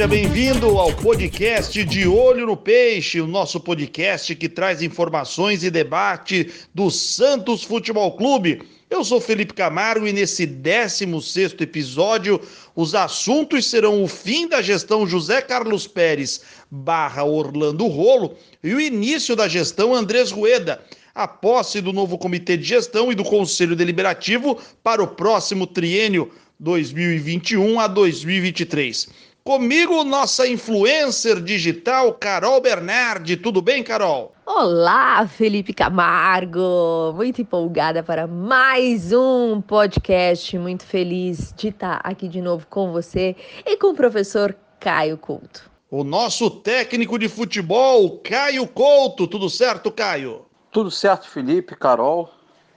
Seja bem-vindo ao podcast de Olho no Peixe, o nosso podcast que traz informações e debate do Santos Futebol Clube. Eu sou Felipe Camargo e nesse 16 episódio os assuntos serão o fim da gestão José Carlos Pérez barra Orlando Rolo e o início da gestão Andrés Rueda, a posse do novo comitê de gestão e do Conselho Deliberativo para o próximo triênio 2021 a 2023. Comigo, nossa influencer digital, Carol Bernardi. Tudo bem, Carol? Olá, Felipe Camargo! Muito empolgada para mais um podcast. Muito feliz de estar aqui de novo com você e com o professor Caio Couto. O nosso técnico de futebol, Caio Couto. Tudo certo, Caio? Tudo certo, Felipe, Carol.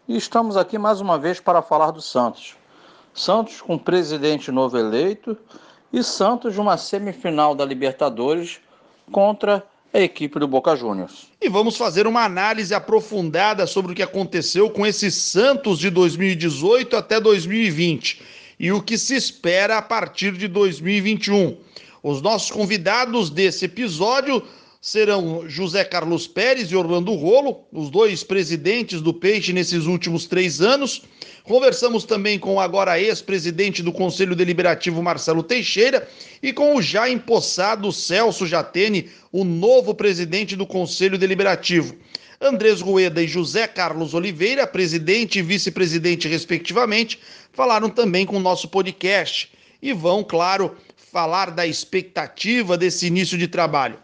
E estamos aqui mais uma vez para falar do Santos. Santos com presidente novo eleito e Santos numa semifinal da Libertadores contra a equipe do Boca Juniors. E vamos fazer uma análise aprofundada sobre o que aconteceu com esse Santos de 2018 até 2020 e o que se espera a partir de 2021. Os nossos convidados desse episódio serão José Carlos Pérez e Orlando Rolo, os dois presidentes do Peixe nesses últimos três anos. Conversamos também com o agora ex-presidente do Conselho Deliberativo, Marcelo Teixeira, e com o já empossado Celso Jatene, o novo presidente do Conselho Deliberativo. Andrés Rueda e José Carlos Oliveira, presidente e vice-presidente, respectivamente, falaram também com o nosso podcast e vão, claro, falar da expectativa desse início de trabalho.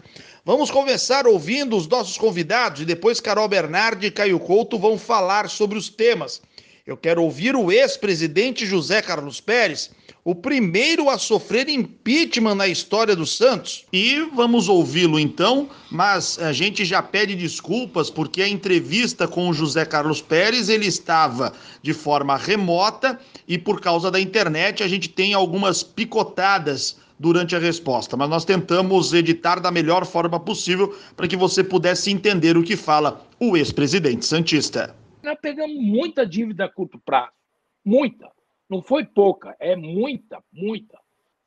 Vamos começar ouvindo os nossos convidados e depois Carol Bernardi e Caio Couto vão falar sobre os temas. Eu quero ouvir o ex-presidente José Carlos Pérez, o primeiro a sofrer impeachment na história do Santos. E vamos ouvi-lo então, mas a gente já pede desculpas porque a entrevista com o José Carlos Pérez ele estava de forma remota e por causa da internet a gente tem algumas picotadas durante a resposta, mas nós tentamos editar da melhor forma possível para que você pudesse entender o que fala o ex-presidente Santista. Nós pegamos muita dívida a curto prazo, muita. Não foi pouca, é muita, muita.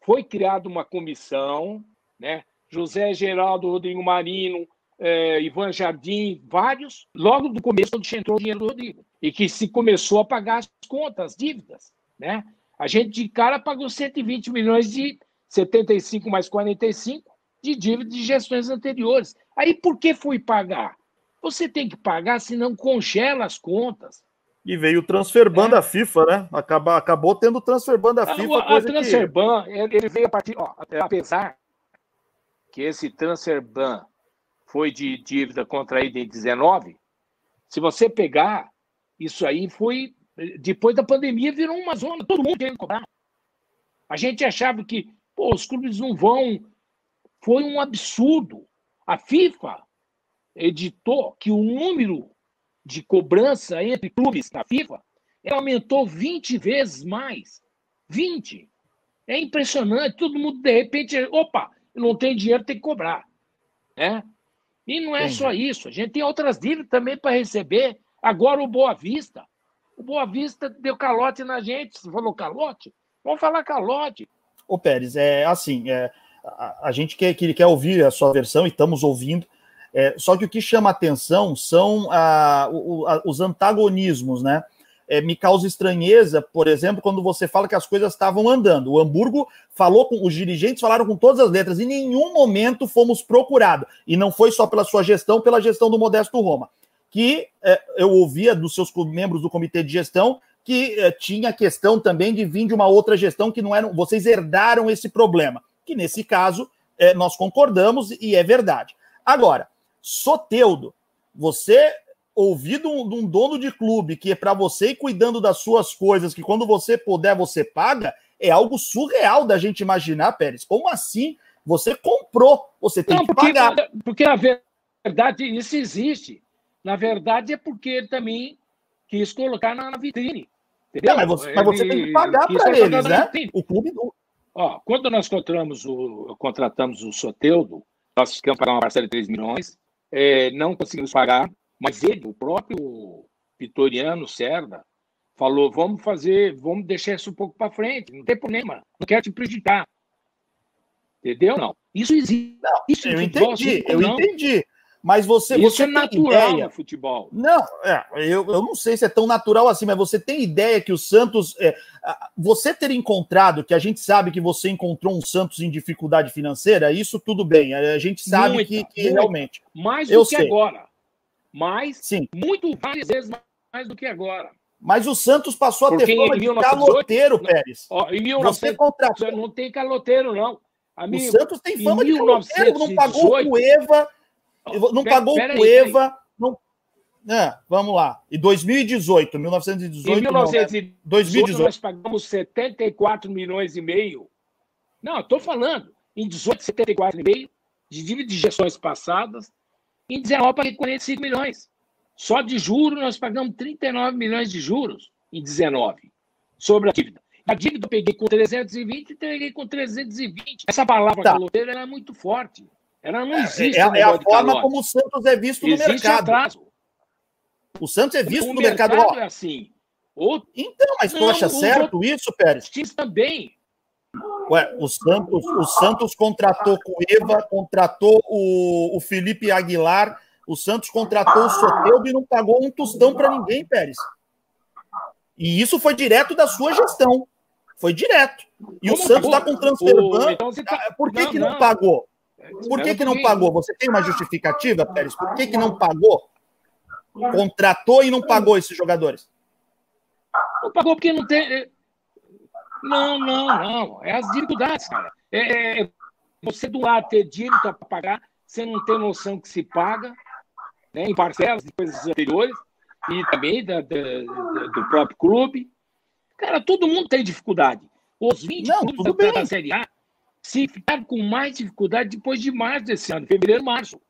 Foi criada uma comissão, né? José Geraldo, Rodrigo Marino, eh, Ivan Jardim, vários, logo do começo, onde entrou o dinheiro do Rodrigo. E que se começou a pagar as contas, as dívidas. Né? A gente de cara pagou 120 milhões de 75 mais 45 de dívida de gestões anteriores. Aí por que fui pagar? Você tem que pagar, senão congela as contas. E veio o transferban é. da FIFA, né? Acaba, acabou tendo o transferban da FIFA. A, a transferban, que... ele veio a partir. Ó, apesar que esse transferban foi de dívida contraída em 19, se você pegar, isso aí foi. Depois da pandemia virou uma zona, todo mundo querendo cobrar. A gente achava que Pô, os clubes não vão. Foi um absurdo. A FIFA editou que o número de cobrança entre clubes na FIFA aumentou 20 vezes mais. 20. É impressionante. Todo mundo, de repente, opa, não tem dinheiro, tem que cobrar. Né? E não é Entendi. só isso. A gente tem outras dívidas também para receber. Agora o Boa Vista. O Boa Vista deu calote na gente. Você falou calote? Vamos falar calote. Ô Pérez, é assim, é, a, a gente quer, que quer ouvir a sua versão e estamos ouvindo. É, só que o que chama atenção são a, o, a, os antagonismos, né? É, me causa estranheza, por exemplo, quando você fala que as coisas estavam andando. O Hamburgo falou com os dirigentes, falaram com todas as letras, em nenhum momento fomos procurados. E não foi só pela sua gestão, pela gestão do Modesto Roma. Que é, eu ouvia dos seus membros do comitê de gestão que eh, tinha a questão também de vir de uma outra gestão que não era. Vocês herdaram esse problema, que nesse caso eh, nós concordamos e é verdade. Agora, Soteudo, você ouvir de um, de um dono de clube que é para você ir cuidando das suas coisas, que quando você puder você paga, é algo surreal da gente imaginar, Pérez. Como assim? Você comprou, você tem não, que porque, pagar. Porque na verdade isso existe. Na verdade é porque ele também quis colocar na vitrine. Entendeu? mas, você, mas você tem que pagar para eles, né? O clube. Ó, quando nós contratamos o, contratamos o Soteudo, nós ficamos pagar uma parcela de 3 milhões, é, não conseguimos pagar, mas ele, o próprio Vitoriano Cerda, falou: vamos fazer, vamos deixar isso um pouco para frente, não tem problema, não quero te prejudicar. Entendeu? Não. Isso existe. Não, isso eu entendi, eu não. entendi. Mas você. Isso você é natural ideia... no futebol. Não, é, eu, eu não sei se é tão natural assim, mas você tem ideia que o Santos. É, você ter encontrado, que a gente sabe que você encontrou um Santos em dificuldade financeira, isso tudo bem. A gente sabe muita, que, que realmente. Mais do eu que sei. agora. Mais, Sim. muito várias vezes mais do que agora. Mas o Santos passou Porque a ter fama de 1918, caloteiro, Pérez. Ó, em 1900, você contratou. Não tem caloteiro, não. Amigo, o Santos tem fama de caloteiro, não pagou o Cueva não pagou o Cueva. Não... É, vamos lá. E 2018, 1918. Em 1918, 2018. nós pagamos 74 milhões e meio. Não, estou falando. Em 18, 74 e meio, de dívida de gestões passadas. Em 19, paguei 45 milhões. Só de juros, nós pagamos 39 milhões de juros em 19 sobre a dívida. A dívida eu peguei com 320 e peguei com 320. Essa palavra tá. caloteira é muito forte. Ela não é, existe. É, é a forma como o Santos é visto existe no mercado. Atraso. O Santos é visto o no mercado. mercado é assim. Então, mas tu acha certo outros... isso, Pérez? Também. Ué, o Santos, o Santos contratou o Eva, contratou o, o Felipe Aguilar, o Santos contratou o Soteldo e não pagou um tostão para ninguém, Pérez. E isso foi direto da sua gestão. Foi direto. E Como o Santos está com transfer ban. Então tá... Por que não, que não, não pagou? Por que, que não pagou? Você tem uma justificativa, Pérez? Por que, que não pagou? Contratou e não pagou esses jogadores? Não pagou porque não tem. É, não, não, não. É as dificuldades, cara. É, é você do lado ter dívida para pagar, você não tem noção que se paga, né, em parcelas de coisas anteriores, e também da, da, do próprio clube. Cara, todo mundo tem dificuldade. Os 20 não, clubes da Série A se ficar com mais dificuldade depois de março desse ano, fevereiro, março.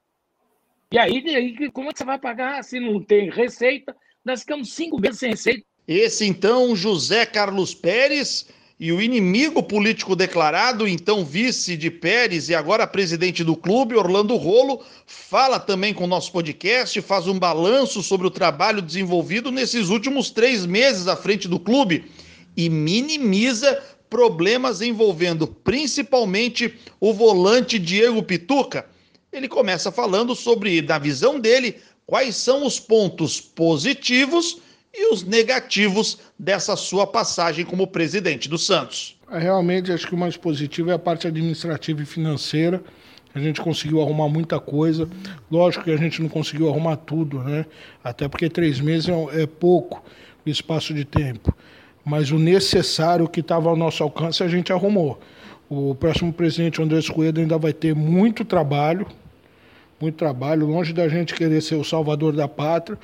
E aí, aí, como é que você vai pagar se não tem receita? Nós ficamos cinco meses sem receita. Esse, então, José Carlos Pérez e o inimigo político declarado, então vice de Pérez e agora presidente do clube, Orlando Rolo, fala também com o nosso podcast, faz um balanço sobre o trabalho desenvolvido nesses últimos três meses à frente do clube e minimiza problemas envolvendo principalmente o volante Diego Pituca. Ele começa falando sobre, na visão dele, quais são os pontos positivos e os negativos dessa sua passagem como presidente do Santos. É, realmente, acho que o mais positivo é a parte administrativa e financeira. A gente conseguiu arrumar muita coisa. Lógico que a gente não conseguiu arrumar tudo, né? Até porque três meses é, é pouco espaço de tempo mas o necessário que estava ao nosso alcance a gente arrumou. O próximo presidente, Andrés Coelho, ainda vai ter muito trabalho, muito trabalho, longe da gente querer ser o salvador da pátria,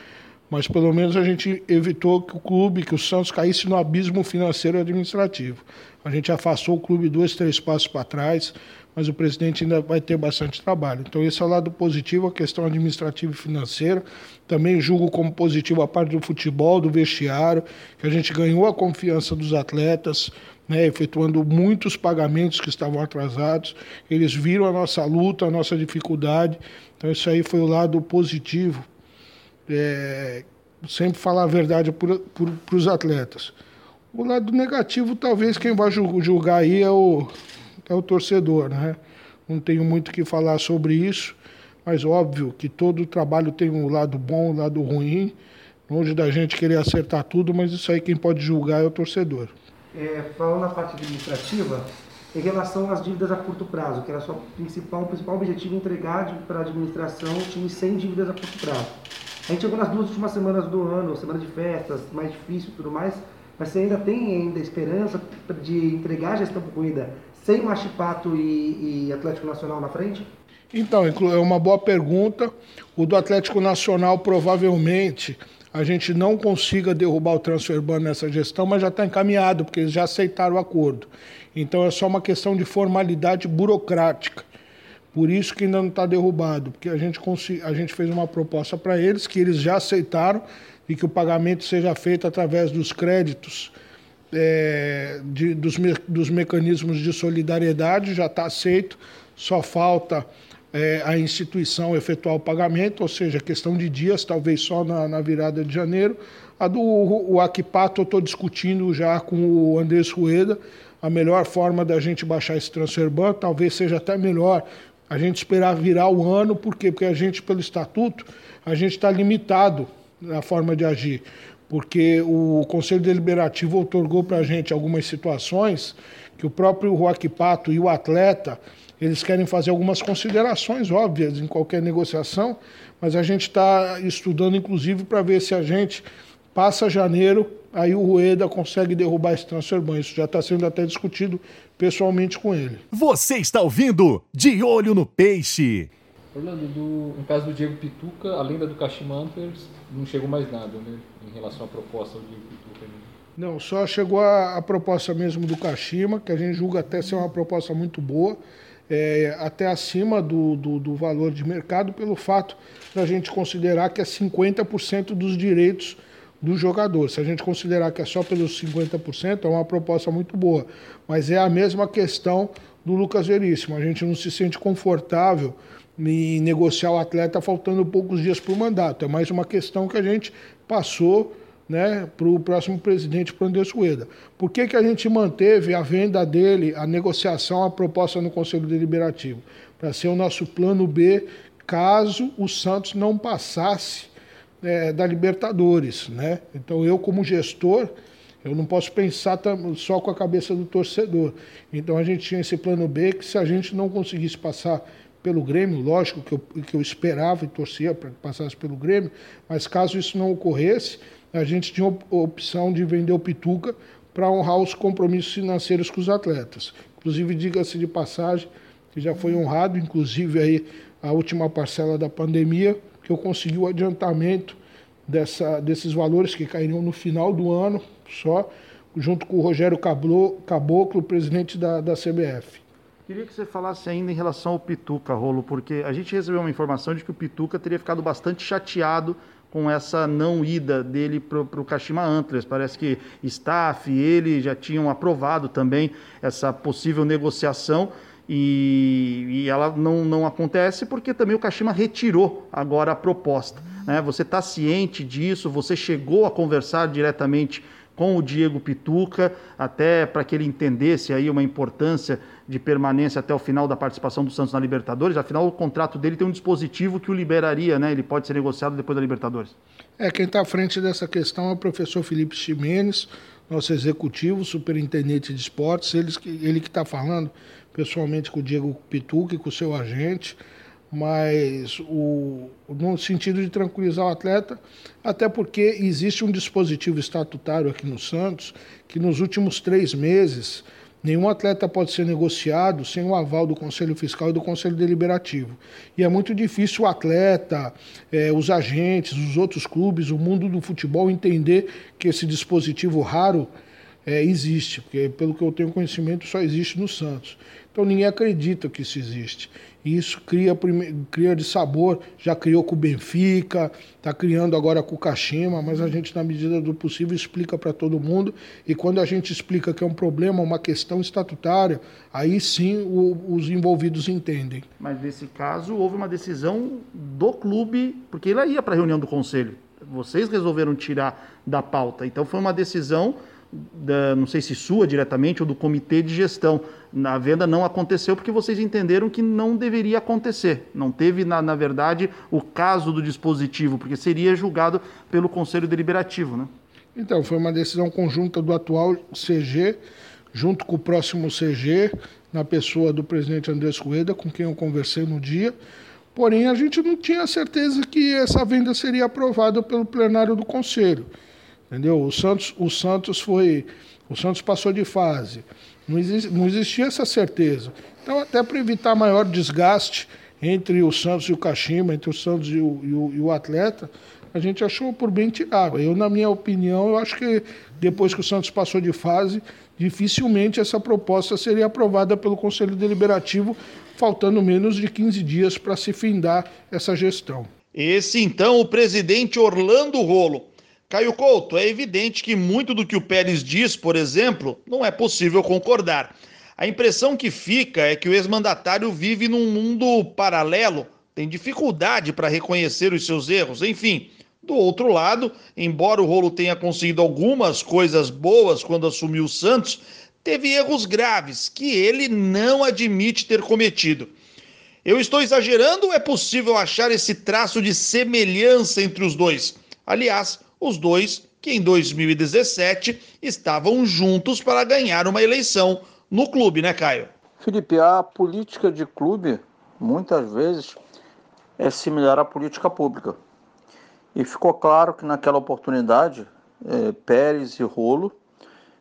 mas pelo menos a gente evitou que o clube, que o Santos caísse no abismo financeiro e administrativo. A gente afastou o clube dois, três passos para trás, mas o presidente ainda vai ter bastante trabalho. Então, esse é o lado positivo, a questão administrativa e financeira. Também julgo como positivo a parte do futebol, do vestiário, que a gente ganhou a confiança dos atletas, né, efetuando muitos pagamentos que estavam atrasados. Eles viram a nossa luta, a nossa dificuldade. Então, isso aí foi o lado positivo. É, sempre falar a verdade para os atletas. O lado negativo, talvez quem vai julgar aí é o, é o torcedor, né? Não tenho muito o que falar sobre isso, mas óbvio que todo trabalho tem um lado bom, um lado ruim, longe da gente querer acertar tudo, mas isso aí quem pode julgar é o torcedor. É, falando na parte administrativa, em relação às dívidas a curto prazo, que era o principal, principal objetivo entregar para a administração time sem dívidas a curto prazo. A gente chegou nas duas últimas semanas do ano, semana de festas, mais difícil e tudo mais, mas você ainda tem ainda esperança de entregar a gestão concluída sem Machipato e, e Atlético Nacional na frente? Então, é uma boa pergunta. O do Atlético Nacional, provavelmente, a gente não consiga derrubar o transfer ban nessa gestão, mas já está encaminhado, porque eles já aceitaram o acordo. Então, é só uma questão de formalidade burocrática. Por isso que ainda não está derrubado, porque a gente, a gente fez uma proposta para eles, que eles já aceitaram, e que o pagamento seja feito através dos créditos é, de, dos, me, dos mecanismos de solidariedade, já está aceito, só falta é, a instituição efetuar o pagamento, ou seja, questão de dias, talvez só na, na virada de janeiro. A do o Aquipato eu estou discutindo já com o Andrés Rueda, a melhor forma da gente baixar esse transfer ban, talvez seja até melhor a gente esperar virar o ano, por quê? Porque a gente, pelo estatuto, a gente está limitado na forma de agir, porque o Conselho Deliberativo otorgou para a gente algumas situações que o próprio Joaquim Pato e o atleta eles querem fazer algumas considerações óbvias em qualquer negociação, mas a gente está estudando, inclusive, para ver se a gente passa janeiro, aí o Rueda consegue derrubar esse transfer ban. Isso já está sendo até discutido pessoalmente com ele. Você está ouvindo De Olho no Peixe. Orlando, do, no caso do Diego Pituca, além da do Kashima Antlers, não chegou mais nada, né? Em relação à proposta do Diego Pituca. Né? Não, só chegou a, a, proposta mesmo do Kashima, que a gente julga até ser uma proposta muito boa é, até acima do, do, do, valor de mercado, pelo fato da gente considerar que é 50% dos direitos do jogador. Se a gente considerar que é só pelos 50%, é uma proposta muito boa. Mas é a mesma questão do Lucas Veríssimo. A gente não se sente confortável em negociar o atleta faltando poucos dias para o mandato. É mais uma questão que a gente passou né, para o próximo presidente, para Andrés Rueda. Por que, que a gente manteve a venda dele, a negociação, a proposta no Conselho Deliberativo? Para ser o nosso plano B, caso o Santos não passasse é, da Libertadores. Né? Então, eu, como gestor, eu não posso pensar só com a cabeça do torcedor. Então, a gente tinha esse plano B que, se a gente não conseguisse passar pelo Grêmio, lógico que eu, que eu esperava e torcia para que passasse pelo Grêmio, mas caso isso não ocorresse, a gente tinha a opção de vender o Pituca para honrar os compromissos financeiros com os atletas. Inclusive, diga-se de passagem, que já foi honrado, inclusive aí a última parcela da pandemia, que eu consegui o adiantamento dessa, desses valores que cairiam no final do ano, só, junto com o Rogério Caboclo, presidente da, da CBF. Queria que você falasse ainda em relação ao Pituca, Rolo, porque a gente recebeu uma informação de que o Pituca teria ficado bastante chateado com essa não ida dele para o Kashima Antlers. Parece que staff e ele já tinham aprovado também essa possível negociação e, e ela não, não acontece porque também o Kashima retirou agora a proposta. Né? Você está ciente disso? Você chegou a conversar diretamente com o Diego Pituca, até para que ele entendesse aí uma importância de permanência até o final da participação do Santos na Libertadores. Afinal, o contrato dele tem um dispositivo que o liberaria, né? Ele pode ser negociado depois da Libertadores. É, quem está à frente dessa questão é o professor Felipe Ximenes, nosso executivo, superintendente de esportes, ele, ele que está falando pessoalmente com o Diego Pituca e com o seu agente mas o, no sentido de tranquilizar o atleta, até porque existe um dispositivo estatutário aqui no Santos que nos últimos três meses nenhum atleta pode ser negociado sem o aval do Conselho Fiscal e do Conselho Deliberativo. E é muito difícil o atleta, é, os agentes, os outros clubes, o mundo do futebol entender que esse dispositivo raro é, existe, porque pelo que eu tenho conhecimento só existe no Santos. Então ninguém acredita que isso existe. E isso cria, cria de sabor, já criou com o Benfica, está criando agora com o Kashima, mas a gente, na medida do possível, explica para todo mundo. E quando a gente explica que é um problema, uma questão estatutária, aí sim o, os envolvidos entendem. Mas nesse caso houve uma decisão do clube, porque ele ia para a reunião do conselho. Vocês resolveram tirar da pauta. Então foi uma decisão da, não sei se sua diretamente ou do comitê de gestão. Na venda não aconteceu porque vocês entenderam que não deveria acontecer. Não teve, na, na verdade, o caso do dispositivo, porque seria julgado pelo Conselho Deliberativo. Né? Então, foi uma decisão conjunta do atual CG, junto com o próximo CG, na pessoa do presidente Andrés Rueda, com quem eu conversei no dia. Porém, a gente não tinha certeza que essa venda seria aprovada pelo plenário do Conselho. Entendeu? O Santos, o Santos foi. O Santos passou de fase. Não, não existia essa certeza. Então, até para evitar maior desgaste entre o Santos e o Kashima, entre o Santos e o, e o, e o atleta, a gente achou por bem tirar. Eu, na minha opinião, eu acho que depois que o Santos passou de fase, dificilmente essa proposta seria aprovada pelo Conselho Deliberativo, faltando menos de 15 dias para se findar essa gestão. Esse, então, o presidente Orlando Rolo. Caio Couto, é evidente que muito do que o Pérez diz, por exemplo, não é possível concordar. A impressão que fica é que o ex-mandatário vive num mundo paralelo, tem dificuldade para reconhecer os seus erros, enfim. Do outro lado, embora o Rolo tenha conseguido algumas coisas boas quando assumiu o Santos, teve erros graves que ele não admite ter cometido. Eu estou exagerando ou é possível achar esse traço de semelhança entre os dois? Aliás, os dois que em 2017 estavam juntos para ganhar uma eleição no clube, né, Caio? Felipe, a política de clube muitas vezes é similar à política pública. E ficou claro que naquela oportunidade, é, Pérez e Rolo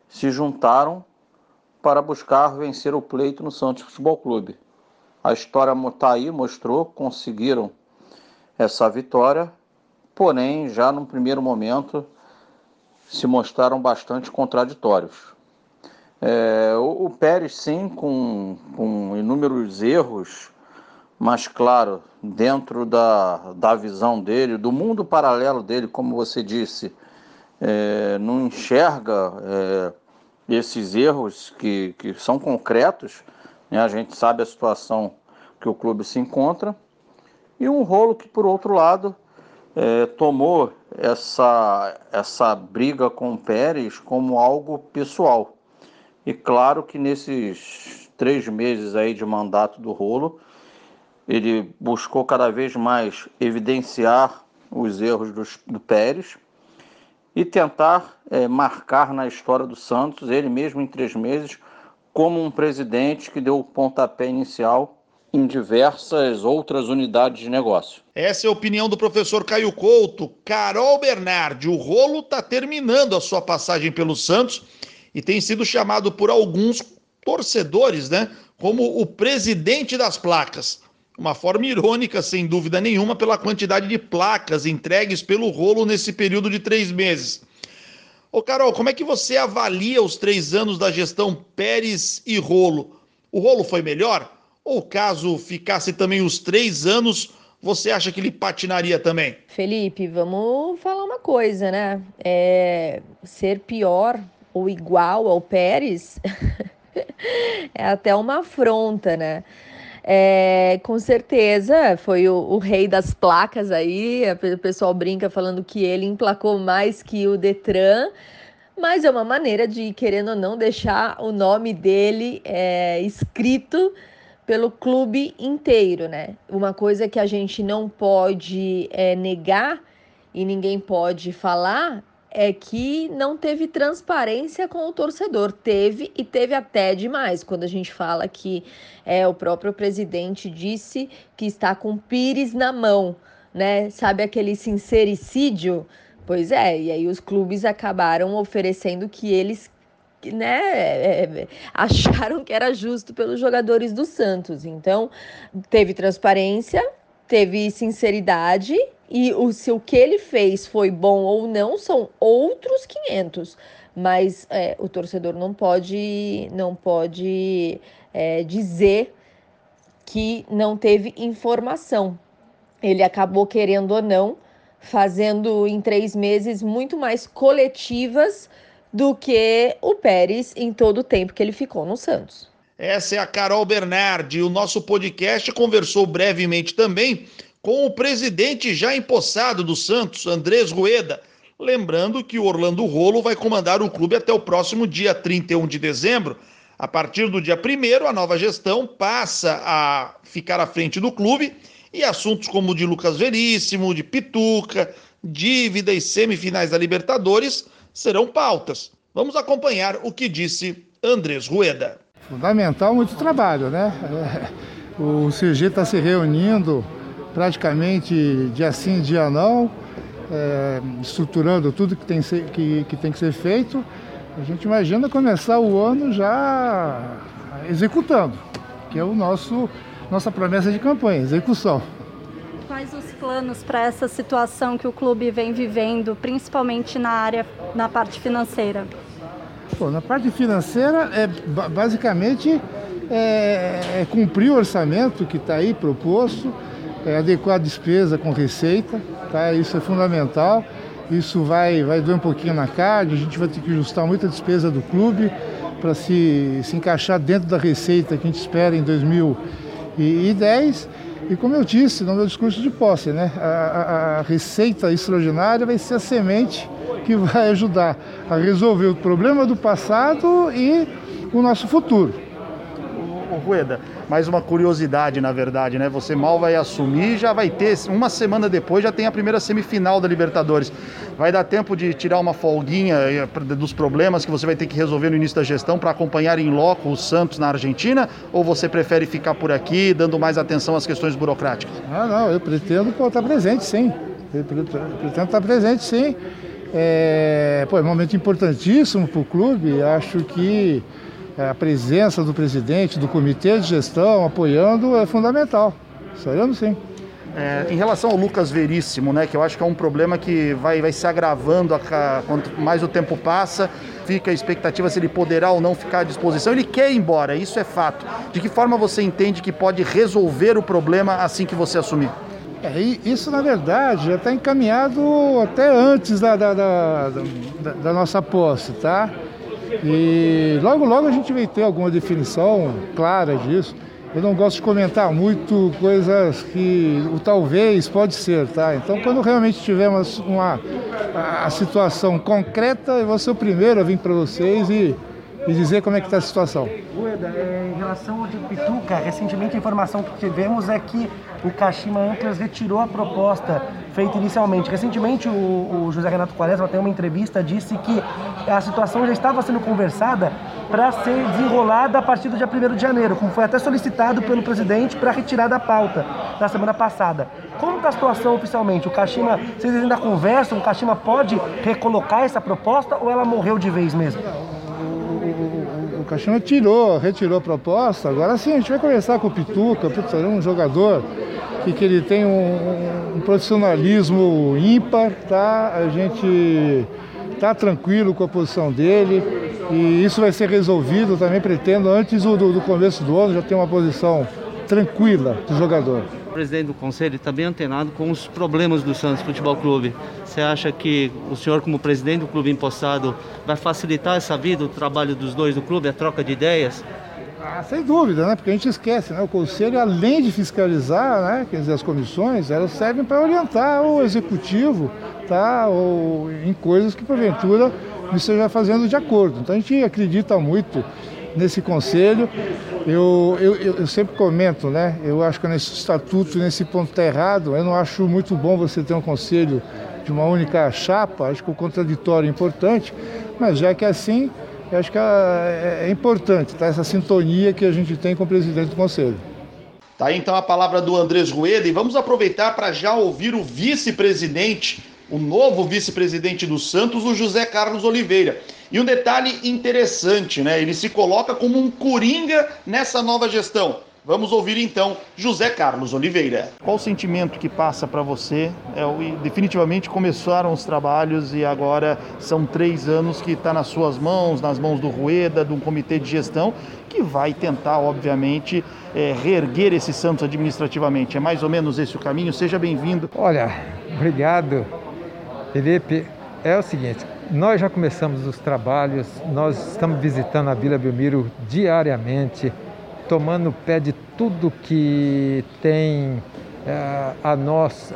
se juntaram para buscar vencer o pleito no Santos Futebol Clube. A história está aí, mostrou, conseguiram essa vitória, porém, já no primeiro momento, se mostraram bastante contraditórios. É, o, o, Pérez, sim, com, com inúmeros erros, mas, claro, dentro da, da visão dele, do mundo paralelo dele, como você disse, é, não enxerga é, esses erros que, que são concretos. Né? A gente sabe a situação que o clube se encontra. E um rolo que, por outro lado, é, tomou essa, essa briga com o Pérez como algo pessoal. E claro que nesses três meses aí de mandato do rolo, ele buscou cada vez mais evidenciar os erros do, do Pérez e tentar é, marcar na história do Santos, ele mesmo em três meses, como um presidente que deu o pontapé inicial em diversas outras unidades de negócio. Essa é a opinião do professor Caio Couto. Carol Bernardi, o rolo está terminando a sua passagem pelo Santos e tem sido chamado por alguns torcedores, né, como o presidente das placas. Uma forma irônica, sem dúvida nenhuma, pela quantidade de placas entregues pelo rolo nesse período de três meses. Ô Carol, como é que você avalia os três anos da gestão Pérez e Rolo? O Rolo foi melhor? Ou caso ficasse também os três anos, você acha que ele patinaria também? Felipe, vamos falar uma coisa, né? É, ser pior ou igual ao Pérez é até uma afronta, né? É, com certeza, foi o, o, rei das placas aí. O pessoal brinca falando que ele emplacou mais que o Detran, mas é uma maneira de, querendo ou não, deixar o nome dele é, escrito pelo clube inteiro, né? Uma coisa que a gente não pode é, negar e ninguém pode falar é que não teve transparência com o torcedor. Teve e teve até demais. Quando a gente fala que é, o próprio presidente disse que está com Pires na mão, né? Sabe aquele sincericídio? Pois é, e aí os clubes acabaram oferecendo que eles né, é, é, acharam que era justo pelos jogadores do Santos. Então, teve transparência, teve sinceridade e o, se o que ele fez foi bom ou não são outros 500. Mas é, o torcedor não pode, não pode é, dizer que não teve informação. Ele acabou querendo ou não, fazendo em três meses muito mais coletivas do que o Pérez em todo o tempo que ele ficou no Santos. Essa é a Carol Bernardi. O nosso podcast conversou brevemente também com o presidente já empossado do Santos, Andrés Rueda. Lembrando que o Orlando Rolo vai comandar o clube até o próximo dia 31 de dezembro. A partir do dia 1 a nova gestão passa a ficar à frente do clube e assuntos como o de Lucas Veríssimo, de Pituca, dívida e semifinais da Libertadores serão pautas. Vamos acompanhar o que disse Andrés Rueda. Fundamental muito trabalho, né? O CG está se reunindo praticamente dia sim, dia não, é, estruturando tudo que tem, que, que tem que ser feito. A gente imagina começar o ano já executando, que é o nosso nossa promessa de campanha, execução. Quais os planos para essa situação que o clube vem vivendo, principalmente na área, na parte financeira? Na parte financeira, é basicamente é, é cumprir o orçamento que está aí proposto, é, adequar a despesa com receita, tá? Isso é fundamental. Isso vai, vai doer um pouquinho na CAD, a gente vai ter que ajustar muita despesa do clube, para se, se encaixar dentro da receita que a gente espera em 2010. E como eu disse no meu discurso de posse, né, a, a, receita extraordinária vai ser a semente que vai ajudar a resolver o problema do passado e o nosso futuro. O Rueda, mais uma curiosidade, na verdade, né? Você mal vai assumir, já vai ter, uma semana depois já tem a primeira semifinal da Libertadores. Vai dar tempo de tirar uma folguinha eh, dos problemas que você vai ter que resolver no início da gestão para acompanhar em loco o Santos na Argentina? Ou você prefere ficar por aqui, dando mais atenção às questões burocráticas? Ah, não, eu pretendo estar presente, sim. Eu pretendo estar presente, sim. É, pô, é um momento importantíssimo para o clube. Acho que a presença do presidente, do comitê de gestão apoiando é fundamental. Sabendo sim. É, em relação ao Lucas Veríssimo, né, que eu acho que é um problema que vai, vai se agravando a, quanto mais o tempo passa, fica a expectativa se ele poderá ou não ficar à disposição. Ele quer ir embora, isso é fato. De que forma você entende que pode resolver o problema assim que você assumir? É, isso, na verdade, já está encaminhado até antes da, da, da, da, da nossa posse, tá? E logo, logo a gente vai ter alguma definição clara disso. Eu não gosto de comentar muito coisas que o talvez pode ser, tá? Então, quando realmente tivermos uma a, a situação concreta, eu vou ser o primeiro a vir para vocês e e dizer como é que está a situação. É, em relação ao de Pituca, recentemente a informação que tivemos é que o Kashima Antlers retirou a proposta feita inicialmente. Recentemente o, o José Renato Quaresma tem uma entrevista disse que a situação já estava sendo conversada para ser desenrolada a partir do dia 1 de janeiro, como foi até solicitado pelo presidente para retirar da pauta na semana passada. Como está a situação oficialmente? O Kashima, vocês ainda conversam? O Kashima pode recolocar essa proposta ou ela morreu de vez mesmo? Caixão tirou, retirou a proposta. Agora sim, a gente vai conversar com o Pituca. Putz, é um jogador que, que ele tem um, um, profissionalismo ímpar, tá? A gente tá tranquilo com a posição dele e isso vai ser resolvido também, pretendo, antes do, do começo do ano, já ter uma posição tranquila do jogador presidente do conselho bem antenado com os problemas do Santos Futebol Clube. Você acha que o senhor, como presidente do clube impostado, vai facilitar essa vida, o trabalho dos dois do clube, a troca de ideias? Ah, sem dúvida, né? Porque a gente esquece, né? O conselho, além de fiscalizar, né? Quer dizer, as comissões, elas servem para orientar o executivo, tá? Ou em coisas que porventura não esteja fazendo de acordo. Então a gente acredita muito nesse conselho. Eu, eu, eu, sempre comento, né? Eu acho que nesse estatuto, nesse ponto está errado. Eu não acho muito bom você ter um conselho de uma única chapa. Acho que o contraditório é importante, mas já que é assim, eu acho que é, é importante tá? essa sintonia que a gente tem com o presidente do conselho. Tá aí então a palavra do Andrés Rueda e vamos aproveitar para já ouvir o vice-presidente, o novo vice-presidente do Santos, o José Carlos Oliveira. E um detalhe interessante, né? Ele se coloca como um coringa nessa nova gestão. Vamos ouvir então José Carlos Oliveira. Qual o sentimento que passa para você? É, definitivamente começaram os trabalhos e agora são três anos que está nas suas mãos, nas mãos do Rueda, de um comitê de gestão, que vai tentar, obviamente, é, reerguer esse Santos administrativamente. É mais ou menos esse o caminho? Seja bem-vindo. Olha, obrigado, Felipe. É o seguinte, nós já começamos os trabalhos, nós estamos visitando a Vila Belmiro diariamente, tomando pé de tudo que tem é, a nós,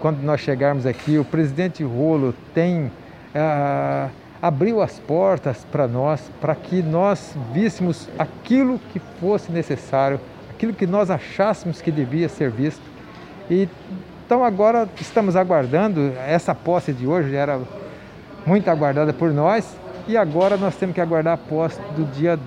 quando nós chegarmos aqui. O presidente Rolo tem. É, abriu as portas para nós, para que nós víssemos aquilo que fosse necessário, aquilo que nós achássemos que devia ser visto. E, então agora estamos aguardando, essa posse de hoje era muito aguardada por nós. E agora nós temos que aguardar a posse do dia,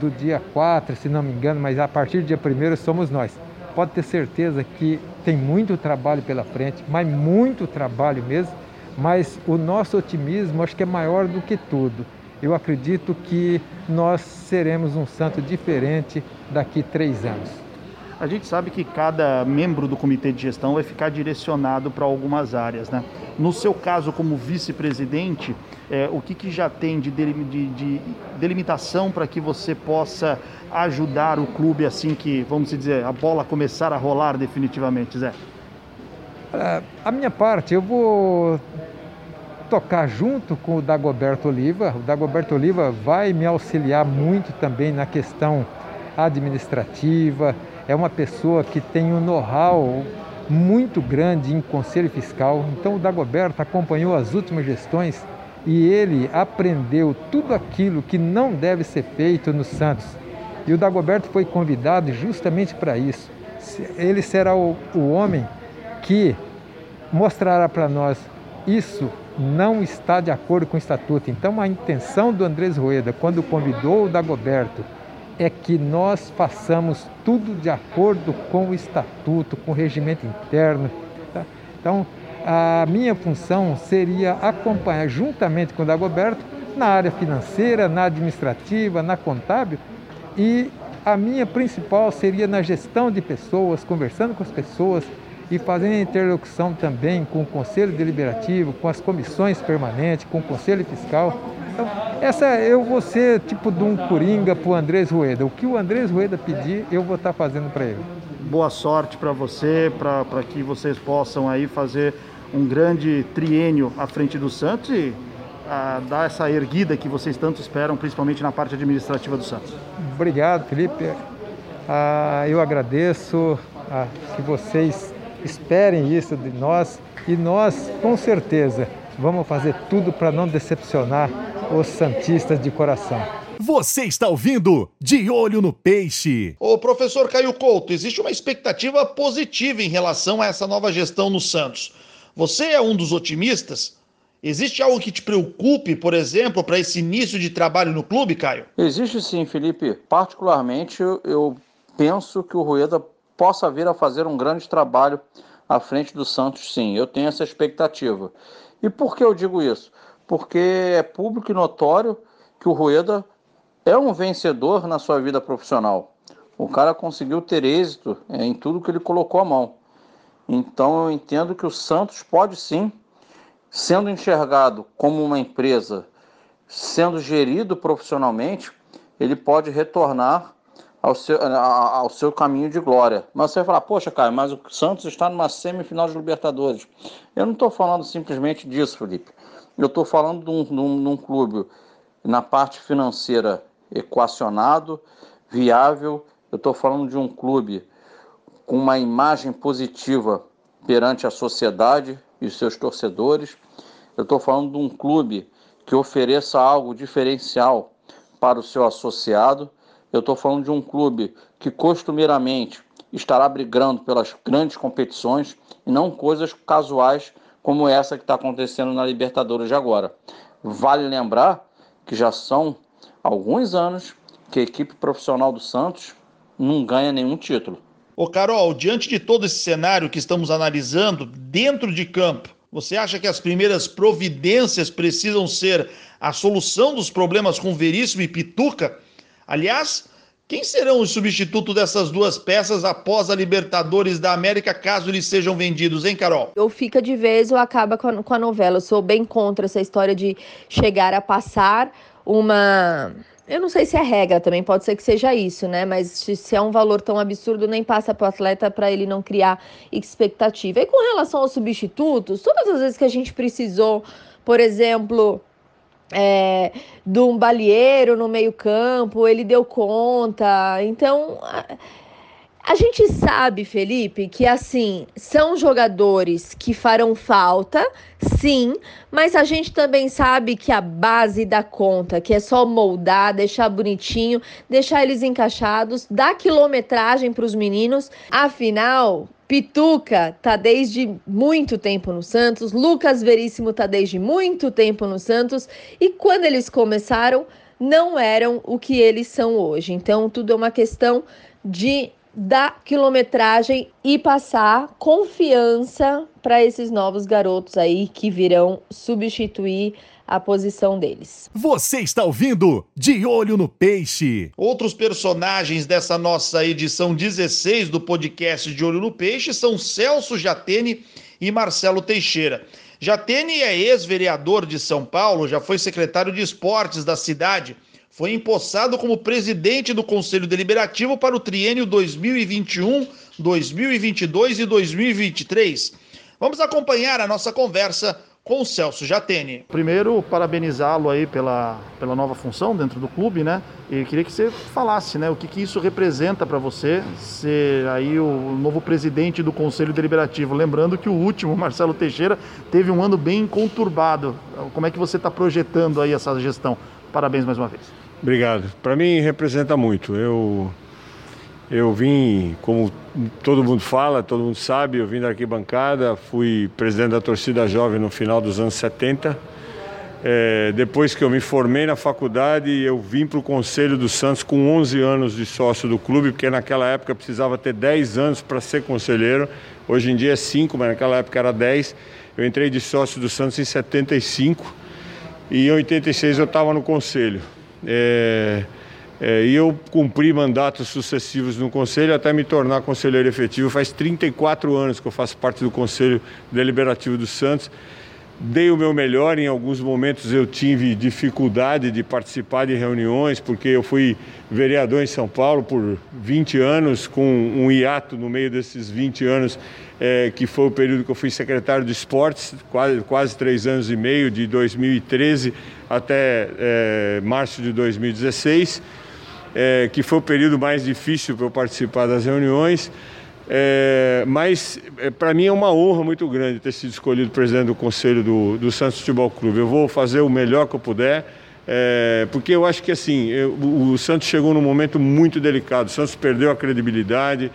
do dia 4, se não me engano, mas a partir do dia 1 somos nós. Pode ter certeza que tem muito trabalho pela frente, mas muito trabalho mesmo. Mas o nosso otimismo acho que é maior do que tudo. Eu acredito que nós seremos um santo diferente daqui três anos. A gente sabe que cada membro do comitê de gestão vai ficar direcionado para algumas áreas, né? No seu caso, como vice-presidente, é, o que, que já tem de, de, de delimitação para que você possa ajudar o clube assim que, vamos dizer, a bola começar a rolar definitivamente, Zé? A minha parte, eu vou tocar junto com o Dagoberto Oliva. O Dagoberto Oliva vai me auxiliar muito também na questão administrativa. É uma pessoa que tem um know-how muito grande em conselho fiscal. Então o Dagoberto acompanhou as últimas gestões e ele aprendeu tudo aquilo que não deve ser feito no Santos. E o Dagoberto foi convidado justamente para isso. Ele será o, o homem que mostrará para nós isso não está de acordo com o estatuto. Então a intenção do Andrés Rueda, quando convidou o Dagoberto, é que nós façamos tudo de acordo com o estatuto, com o regimento interno. Tá? Então a minha função seria acompanhar juntamente com o Dagoberto na área financeira, na administrativa, na contábil e a minha principal seria na gestão de pessoas, conversando com as pessoas e fazendo interlocução também com o Conselho Deliberativo, com as comissões permanentes, com o Conselho Fiscal. Então, essa eu vou ser tipo de um coringa para o Andrés Rueda. O que o Andrés Rueda pedir, eu vou estar fazendo para ele. Boa sorte para você, para que vocês possam aí fazer um grande triênio à frente do Santos e a, dar essa erguida que vocês tanto esperam, principalmente na parte administrativa do Santos. Obrigado, Felipe. Ah, eu agradeço ah, que vocês esperem isso de nós e nós, com certeza, vamos fazer tudo para não decepcionar os santistas de coração. Você está ouvindo De Olho no Peixe. Ô professor Caio Couto, existe uma expectativa positiva em relação a essa nova gestão no Santos. Você é um dos otimistas? Existe algo que te preocupe, por exemplo, para esse início de trabalho no clube, Caio? Existe sim, Felipe. Particularmente, eu penso que o Rueda possa vir a fazer um grande trabalho à frente do Santos, sim. Eu tenho essa expectativa. E por que eu digo isso? Porque é público e notório que o Rueda é um vencedor na sua vida profissional. O cara conseguiu ter êxito em tudo que ele colocou a mão. Então eu entendo que o Santos pode sim, sendo enxergado como uma empresa, sendo gerido profissionalmente, ele pode retornar ao seu, ao seu caminho de glória. Mas você vai falar, poxa, cara, mas o Santos está numa semifinal de Libertadores. Eu não estou falando simplesmente disso, Felipe. Eu estou falando de um, de, um, de um clube na parte financeira equacionado, viável. Eu estou falando de um clube com uma imagem positiva perante a sociedade e seus torcedores. Eu estou falando de um clube que ofereça algo diferencial para o seu associado. Eu estou falando de um clube que costumeiramente estará brigando pelas grandes competições e não coisas casuais como essa que está acontecendo na Libertadores de agora. Vale lembrar que já são alguns anos que a equipe profissional do Santos não ganha nenhum título. Ô Carol, diante de todo esse cenário que estamos analisando dentro de campo, você acha que as primeiras providências precisam ser a solução dos problemas com Veríssimo e Pituca? Aliás, quem serão os substitutos dessas duas peças após a Libertadores da América, caso eles sejam vendidos, hein, Carol? Ou fica de vez ou acaba com a, com a novela. Eu sou bem contra essa história de chegar a passar uma eu não sei se é regra também, pode ser que seja isso, né? Mas se é um valor tão absurdo, nem passa para o atleta para ele não criar expectativa. E com relação aos substitutos, todas as vezes que a gente precisou, por exemplo, é, de um balieiro no meio-campo, ele deu conta. Então. A gente sabe, Felipe, que assim, são jogadores que farão falta, sim, mas a gente também sabe que a base da conta, que é só moldar, deixar bonitinho, deixar eles encaixados, dar quilometragem para os meninos. Afinal, Pituca tá desde muito tempo no Santos, Lucas Veríssimo tá desde muito tempo no Santos e quando eles começaram não eram o que eles são hoje. Então tudo é uma questão de da quilometragem e passar confiança para esses novos garotos aí que virão substituir a posição deles. Você está ouvindo De Olho no Peixe. Outros personagens dessa nossa edição 16 do podcast De Olho no Peixe são Celso Jatene e Marcelo Teixeira. Jatene é ex-vereador de São Paulo, já foi secretário de esportes da cidade foi empossado como presidente do Conselho Deliberativo para o triênio 2021, 2022 e 2023. Vamos acompanhar a nossa conversa com o Celso Jatene. Primeiro, parabenizá-lo aí pela, pela nova função dentro do clube, né? E queria que você falasse, né, o que, que isso representa para você ser aí o novo presidente do Conselho Deliberativo. Lembrando que o último, Marcelo Teixeira, teve um ano bem conturbado. Como é que você está projetando aí essa gestão? Parabéns mais uma vez. Obrigado. Para mim representa muito. Eu eu vim, como todo mundo fala, todo mundo sabe, eu vim da arquibancada, fui presidente da torcida jovem no final dos anos 70. É, depois que eu me formei na faculdade, eu vim para o Conselho do Santos com 11 anos de sócio do clube, porque naquela época precisava ter 10 anos para ser conselheiro. Hoje em dia é 5, mas naquela época era 10. Eu entrei de sócio do Santos em 75 e em 86 eu estava no Conselho. É, é, e eu cumpri mandatos sucessivos no Conselho até me tornar conselheiro efetivo. Faz 34 anos que eu faço parte do Conselho Deliberativo do Santos. Dei o meu melhor, em alguns momentos eu tive dificuldade de participar de reuniões, porque eu fui vereador em São Paulo por 20 anos, com um hiato no meio desses 20 anos, é, que foi o período que eu fui secretário de esportes, quase, quase três anos e meio, de 2013 até é, março de 2016 é, que foi o período mais difícil para eu participar das reuniões. É, mas é, para mim é uma honra muito grande ter sido escolhido presidente do conselho do, do Santos Futebol Clube. Eu vou fazer o melhor que eu puder, é, porque eu acho que assim eu, o, Santos chegou num momento muito delicado. O Santos perdeu a credibilidade,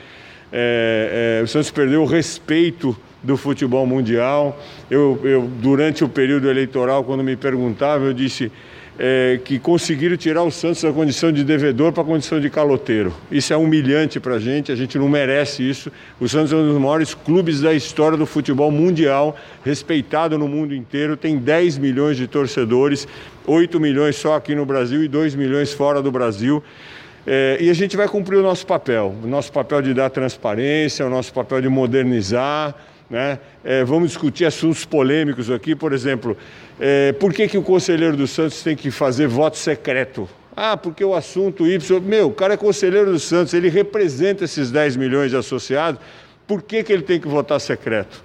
é, é, o Santos perdeu o respeito do futebol mundial. Eu, eu durante o período eleitoral, quando me perguntavam, eu disse é, que conseguiram tirar o Santos da condição de devedor para a condição de caloteiro. Isso é humilhante para a gente, a gente não merece isso. O Santos é um dos maiores clubes da história do futebol mundial, respeitado no mundo inteiro, tem 10 milhões de torcedores, 8 milhões só aqui no Brasil e 2 milhões fora do Brasil. É, e a gente vai cumprir o nosso papel, o nosso papel de dar transparência, o nosso papel de modernizar, né? É, vamos discutir assuntos polêmicos aqui, por exemplo, é, por que, que o conselheiro do Santos tem que fazer voto secreto? Ah, porque o assunto Y. Meu, o cara é conselheiro do Santos, ele representa esses 10 milhões de associados, por que, que ele tem que votar secreto?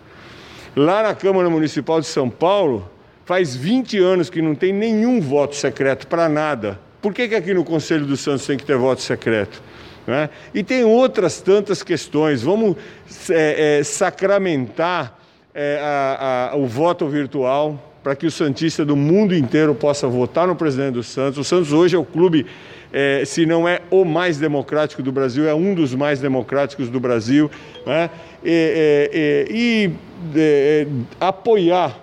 Lá na Câmara Municipal de São Paulo, faz 20 anos que não tem nenhum voto secreto para nada. Por que, que aqui no Conselho do Santos tem que ter voto secreto? Né? E tem outras tantas questões. Vamos é, é, sacramentar é, a, a, o voto virtual para que o Santista do mundo inteiro possa votar no presidente do Santos. O Santos hoje é o clube, é, se não é o mais democrático do Brasil, é um dos mais democráticos do Brasil. Né? E, e é, apoiar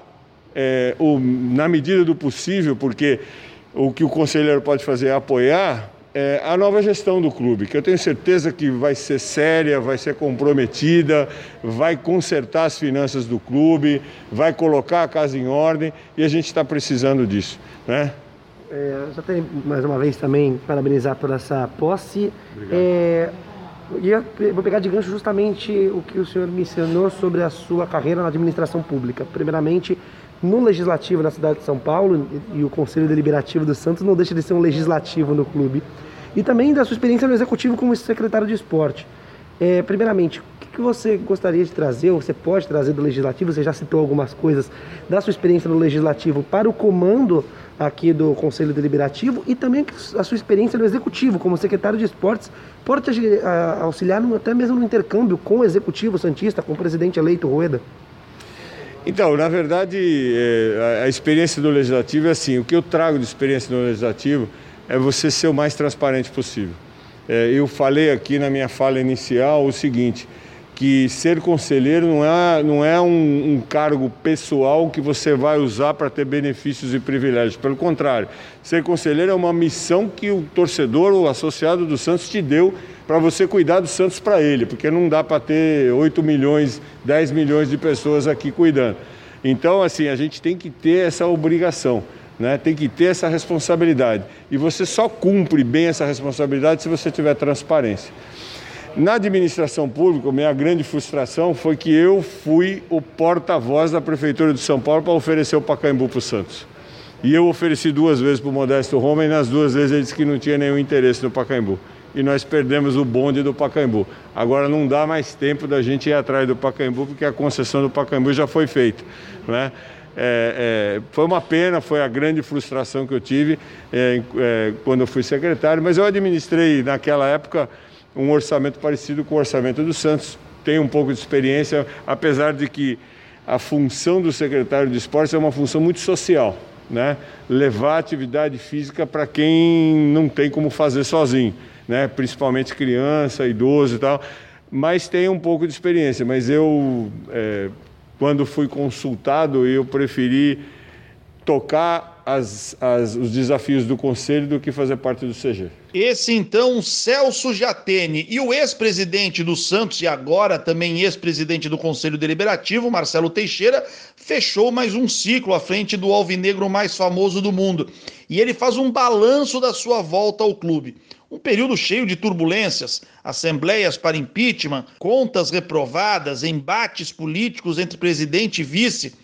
o, na medida do possível, porque o que o conselheiro pode fazer é apoiar é, a nova gestão do clube, que eu tenho certeza que vai ser séria, vai ser comprometida, vai consertar as finanças do clube, vai colocar a casa em ordem e a gente está precisando disso. Né? É, só tem mais uma vez também parabenizar por essa posse. É, eu vou pegar de gancho justamente o que o senhor me ensinou sobre a sua carreira na administração pública. Primeiramente, no legislativo na cidade de São Paulo e o Conselho Deliberativo do Santos não deixa de ser um legislativo no clube. E também da sua experiência no executivo como secretário de esporte. É, primeiramente, o que, você gostaria de trazer, ou você pode trazer do legislativo? Você já citou algumas coisas da sua experiência no legislativo para o comando aqui do Conselho Deliberativo e também a sua experiência no executivo como secretário de esportes pode auxiliar até mesmo no intercâmbio com o executivo santista, com o presidente eleito Rueda. Então, na verdade, é, a experiência do legislativo é assim: o que eu trago de experiência no legislativo é você ser o mais transparente possível. É, eu falei aqui na minha fala inicial o seguinte: que ser conselheiro não é, não é um, um cargo pessoal que você vai usar para ter benefícios e privilégios. Pelo contrário, ser conselheiro é uma missão que o torcedor ou associado do Santos te deu para você cuidar do Santos para ele, porque não dá para ter 8 milhões, 10 milhões de pessoas aqui cuidando. Então, assim, a gente tem que ter essa obrigação. Né? Tem que ter essa responsabilidade. E você só cumpre bem essa responsabilidade se você tiver transparência. Na administração pública, minha grande frustração foi que eu fui o porta-voz da Prefeitura de São Paulo para oferecer o Pacaembu para o Santos. E eu ofereci duas vezes para o Modesto Roma e nas duas vezes ele disse que não tinha nenhum interesse no Pacaembu. E nós perdemos o bonde do Pacaembu. Agora não dá mais tempo da gente ir atrás do Pacaembu, porque a concessão do Pacaembu já foi feita. Né? é, é, foi uma pena, foi a grande frustração que eu tive é, é, quando eu fui secretário, mas eu administrei naquela época um orçamento parecido com o orçamento do Santos. Tenho um pouco de experiência, apesar de que a função do secretário de esportes é uma função muito social, né? Levar atividade física para quem não tem como fazer sozinho, né? Principalmente criança, idoso e tal. Mas tem um pouco de experiência. Mas eu é, quando fui consultado, eu preferi tocar as, as, os desafios do Conselho do que fazer parte do CG. Esse então, Celso Jatene e o ex-presidente do Santos e agora também ex-presidente do Conselho Deliberativo, Marcelo Teixeira, fechou mais um ciclo à frente do alvinegro mais famoso do mundo. E ele faz um balanço da sua volta ao clube. Um período cheio de turbulências, assembleias para impeachment, contas reprovadas, embates políticos entre presidente e vice.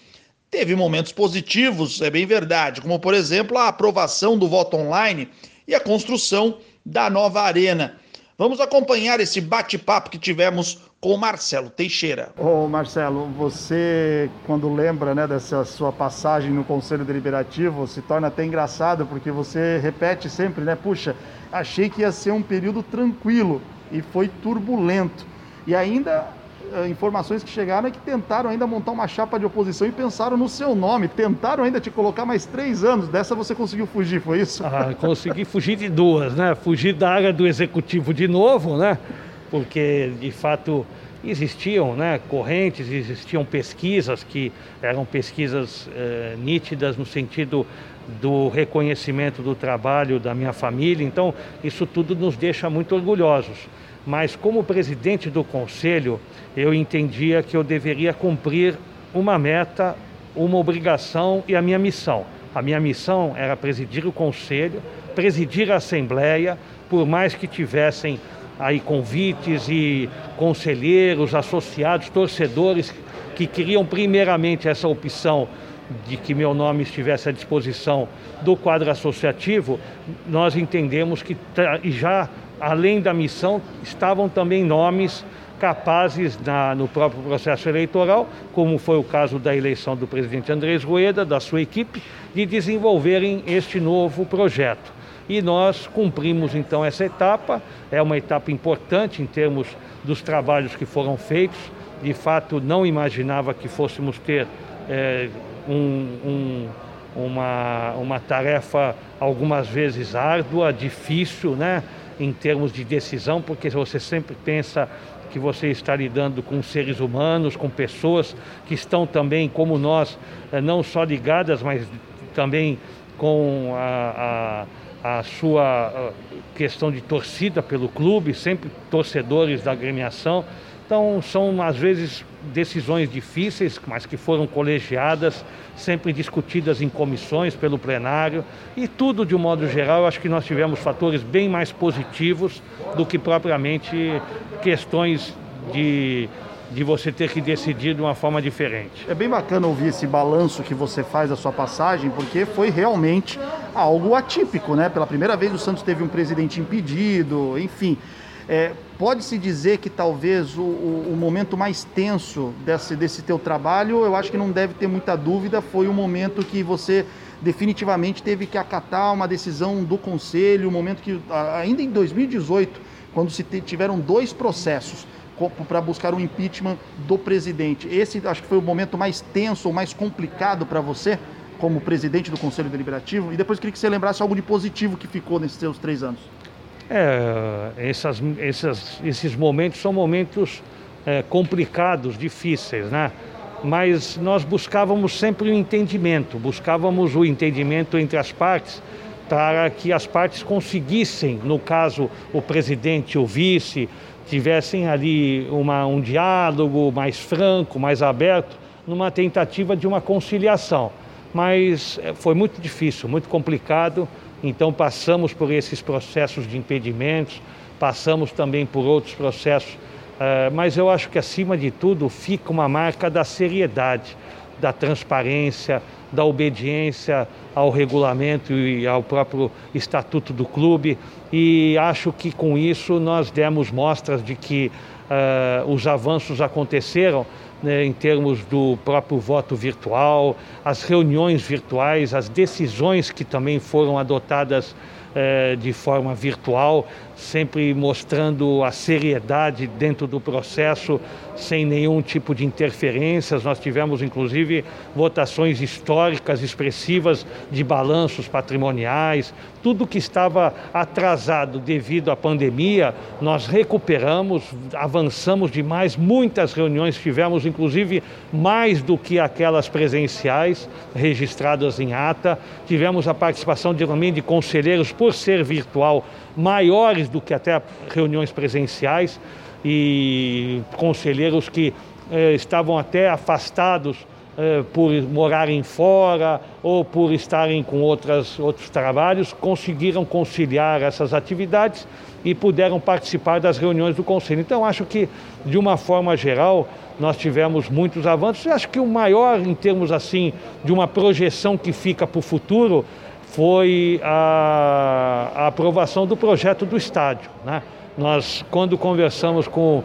Teve momentos positivos, é bem verdade, como por exemplo a aprovação do voto online e a construção da nova arena. Vamos acompanhar esse bate-papo que tivemos com o Marcelo Teixeira. Ô Marcelo, você quando lembra né, dessa sua passagem no Conselho Deliberativo, se torna até engraçado, porque você repete sempre, né? Puxa, achei que ia ser um período tranquilo e foi turbulento. E ainda informações que chegaram é que tentaram ainda montar uma chapa de oposição e pensaram no seu nome, tentaram ainda te colocar mais três anos. Dessa você conseguiu fugir, foi isso? Ah, consegui fugir de duas, né? Fugir da área do executivo de novo, né? porque de fato existiam né, correntes, existiam pesquisas que eram pesquisas eh, nítidas no sentido do reconhecimento do trabalho da minha família, então isso tudo nos deixa muito orgulhosos. Mas como presidente do conselho, eu entendia que eu deveria cumprir uma meta, uma obrigação e a minha missão. A minha missão era presidir o conselho, presidir a assembleia, por mais que tivessem aí convites e conselheiros, associados, torcedores que queriam primeiramente essa opção de que meu nome estivesse à disposição do quadro associativo, nós entendemos que já além da missão estavam também nomes capazes na, no próprio processo eleitoral, como foi o caso da eleição do presidente Andrés Rueda, da sua equipe, de desenvolverem este novo projeto e nós cumprimos então essa etapa. É uma etapa importante em termos dos trabalhos que foram feitos. De fato, não imaginava que fôssemos ter é, um, um, uma, uma tarefa algumas vezes árdua, difícil, né? Em termos de decisão, porque você sempre pensa que você está lidando com seres humanos, com pessoas que estão também, como nós, é, não só ligadas, mas também com a, a a sua questão de torcida pelo clube, sempre torcedores da agremiação. Então, são às vezes decisões difíceis, mas que foram colegiadas, sempre discutidas em comissões pelo plenário. E tudo, de um modo geral, acho que nós tivemos fatores bem mais positivos do que propriamente questões de de você ter que decidir de uma forma diferente. É bem bacana ouvir esse balanço que você faz da sua passagem, porque foi realmente algo atípico, né? Pela primeira vez o Santos teve um presidente impedido, enfim. É, Pode-se dizer que talvez o, o, momento mais tenso desse, desse teu trabalho, eu acho que não deve ter muita dúvida, foi o momento que você definitivamente teve que acatar uma decisão do conselho, o momento que, ainda em 2018, quando se tiveram dois processos, para buscar o impeachment do presidente. Esse acho que foi o momento mais tenso mais complicado para você, como presidente do Conselho Deliberativo. E depois queria que você lembrasse algo de positivo que ficou nesses seus três anos. É, essas, essas, esses momentos são momentos é, complicados, difíceis, né? Mas nós buscávamos sempre o entendimento, buscávamos o entendimento entre as partes para que as partes conseguissem, no caso o presidente, o vice, tivessem ali uma, um diálogo mais franco, mais aberto, numa tentativa de uma conciliação. Mas eh, foi muito difícil, muito complicado, então passamos por esses processos de impedimentos, passamos também por outros processos, eh, mas eu acho que acima de tudo fica uma marca da seriedade, da transparência, da obediência ao regulamento e ao próprio estatuto do clube. E acho que com isso nós demos mostras de que uh, os avanços aconteceram né, em termos do próprio voto virtual, as reuniões virtuais, as decisões que também foram adotadas eh, de forma virtual, sempre mostrando a seriedade dentro do processo, sem nenhum tipo de interferências. Nós tivemos, inclusive, votações históricas expressivas de balanços patrimoniais. Tudo que estava atrasado devido à pandemia, nós recuperamos, avançamos demais. Muitas reuniões tivemos, inclusive, mais do que aquelas presenciais registradas em ata. Tivemos a participação de, também de conselheiros, por ser virtual, maiores do que até reuniões presenciais e conselheiros que eh, estavam até afastados eh, por morarem fora ou por estarem com outras, outros trabalhos, conseguiram conciliar essas atividades e puderam participar das reuniões do Conselho. Então, acho que, de uma forma geral, nós tivemos muitos avanços. Eu acho que o maior, em termos assim, de uma projeção que fica para o futuro, foi a, a, aprovação do projeto do estádio. Né? Nós, quando conversamos com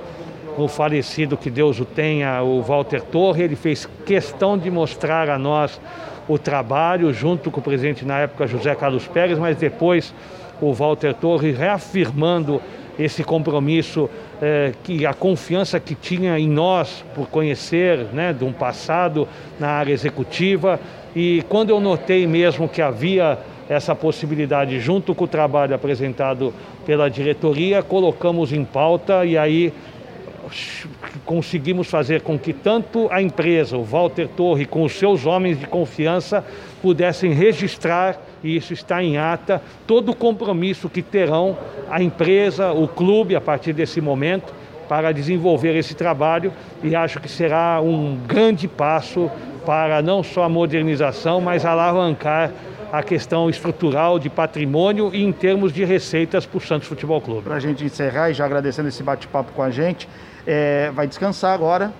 o falecido, que Deus o tenha, o Walter Torre, ele fez questão de mostrar a nós o trabalho, junto com o presidente na época, José Carlos Pérez, mas depois o Walter Torre reafirmando esse compromisso, eh, que a confiança que tinha em nós por conhecer né, de um passado na área executiva. E quando eu notei mesmo que havia essa possibilidade, junto com o trabalho apresentado pela diretoria, colocamos em pauta e aí conseguimos fazer com que tanto a empresa, o Walter Torre, com os seus homens de confiança, pudessem registrar, e isso está em ata, todo o compromisso que terão a empresa, o clube, a partir desse momento, para desenvolver esse trabalho e acho que será um grande passo para não só a modernização, mas alavancar a questão estrutural de patrimônio e em termos de receitas para o Santos Futebol Clube. Para a gente encerrar e já agradecendo esse bate-papo com a gente, é, vai descansar agora,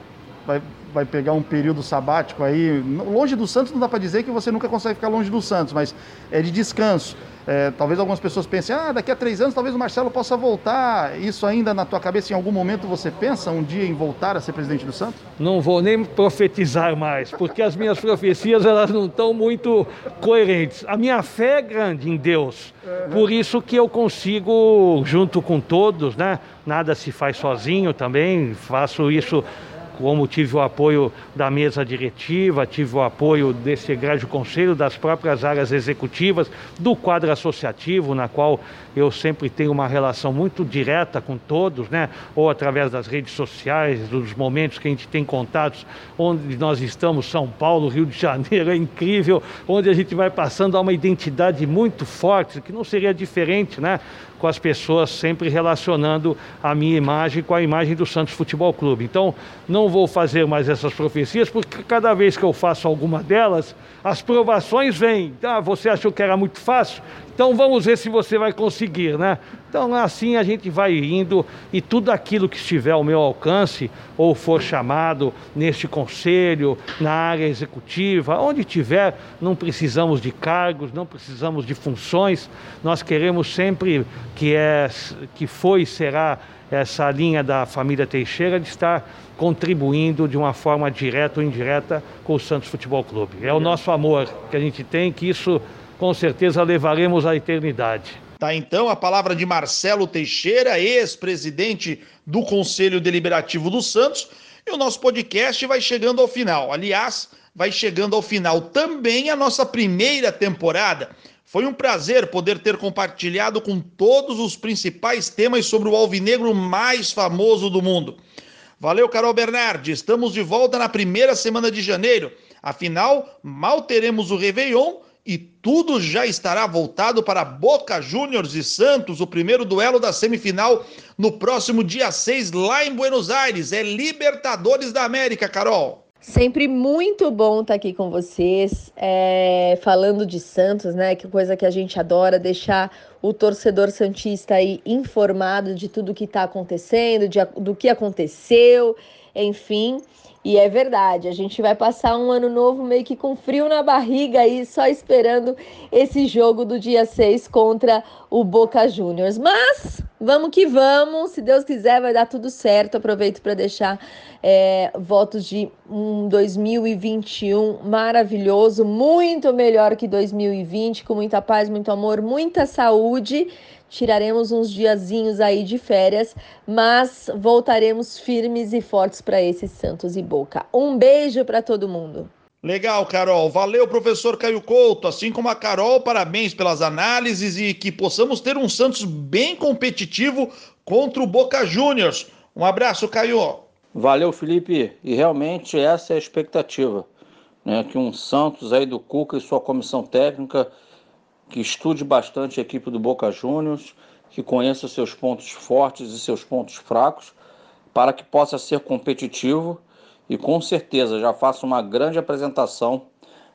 vai, vai pegar um período sabático aí. Longe do Santos não dá para dizer que você nunca consegue ficar longe do Santos, mas é de descanso. É, talvez algumas pessoas pensem, ah, daqui a três anos talvez o Marcelo possa voltar. Isso ainda na tua cabeça, em algum momento você pensa um dia em voltar a ser presidente do Santos? Não vou nem profetizar mais, porque as minhas profecias elas não estão muito coerentes. A minha fé é grande em Deus, por isso que eu consigo, junto com todos, né? Nada se faz sozinho também, faço isso como tive o apoio da mesa diretiva, tive o apoio desse egrégio conselho, das próprias áreas executivas, do quadro associativo, na qual eu sempre tenho uma relação muito direta com todos, né? ou através das redes sociais, dos momentos que a gente tem contatos, onde nós estamos, São Paulo, Rio de Janeiro, é incrível, onde a gente vai passando a uma identidade muito forte, que não seria diferente, né? Com as pessoas sempre relacionando a minha imagem com a imagem do Santos Futebol Clube. Então, não vou fazer mais essas profecias, porque cada vez que eu faço alguma delas, as provações vêm. Ah, você achou que era muito fácil? Então vamos ver se você vai conseguir, né? Então assim a gente vai indo e tudo aquilo que estiver ao meu alcance ou for chamado neste conselho, na área executiva, onde tiver, não precisamos de cargos, não precisamos de funções. Nós queremos sempre que é que foi e será essa linha da família Teixeira de estar contribuindo de uma forma direta ou indireta com o Santos Futebol Clube. É o nosso amor que a gente tem, que isso com certeza levaremos à eternidade. Tá então a palavra de Marcelo Teixeira, ex-presidente do Conselho Deliberativo do Santos, e o nosso podcast vai chegando ao final. Aliás, vai chegando ao final também a nossa primeira temporada. Foi um prazer poder ter compartilhado com todos os principais temas sobre o alvinegro mais famoso do mundo. Valeu, Carol Bernardi. Estamos de volta na primeira semana de janeiro. Afinal, mal teremos o Réveillon e tudo já estará voltado para Boca Juniors e Santos, o primeiro duelo da semifinal no próximo dia 6 lá em Buenos Aires. É Libertadores da América, Carol. Sempre muito bom estar aqui com vocês, é, falando de Santos, né? Que coisa que a gente adora, deixar o torcedor santista aí informado de tudo que está acontecendo, de, do que aconteceu, enfim. E é verdade, a gente vai passar um ano novo meio que com frio na barriga aí, só esperando esse jogo do dia 6 contra o Boca Juniors. Mas vamos que vamos, se Deus quiser vai dar tudo certo. Aproveito para deixar é, votos de um 2021 maravilhoso, muito melhor que 2020, com muita paz, muito amor, muita saúde tiraremos uns diazinhos aí de férias, mas voltaremos firmes e fortes para esse Santos e Boca. Um beijo para todo mundo. Legal, Carol. Valeu, professor Caio Couto. Assim como a Carol, parabéns pelas análises e que possamos ter um Santos bem competitivo contra o Boca Juniors. Um abraço, Caio. Valeu, Felipe. E realmente essa é a expectativa. Né? Que um Santos aí do Cuca e sua comissão técnica que estude bastante a equipe do Boca Juniors, que conheça seus pontos fortes e seus pontos fracos, para que possa ser competitivo e com certeza já faça uma grande apresentação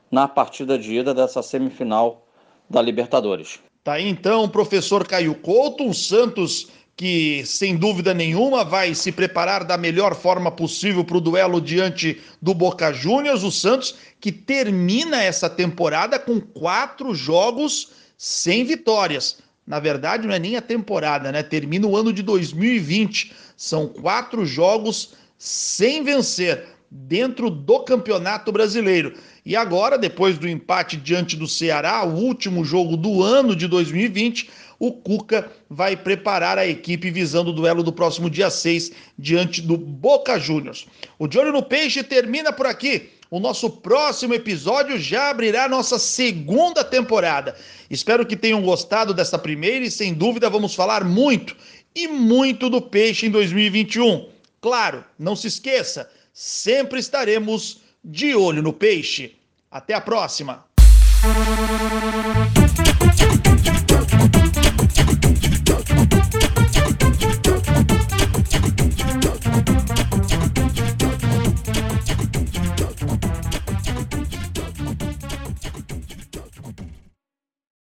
na partida de ida dessa semifinal da Libertadores. Tá aí então professor Caio Couto, o Santos que sem dúvida nenhuma vai se preparar da melhor forma possível para o duelo diante do Boca Juniors, o Santos que termina essa temporada com quatro jogos sem vitórias. Na verdade, não é nem a temporada, né? Termina o ano de 2020. São quatro jogos sem vencer dentro do Campeonato Brasileiro. E agora, depois do empate diante do Ceará, o último jogo do ano de 2020, o Cuca vai preparar a equipe visando o duelo do próximo dia 6 diante do Boca Juniors. O De Olho no Peixe termina por aqui. O nosso próximo episódio já abrirá nossa segunda temporada. Espero que tenham gostado dessa primeira e sem dúvida vamos falar muito e muito do peixe em 2021. Claro, não se esqueça, sempre estaremos de olho no peixe. Até a próxima!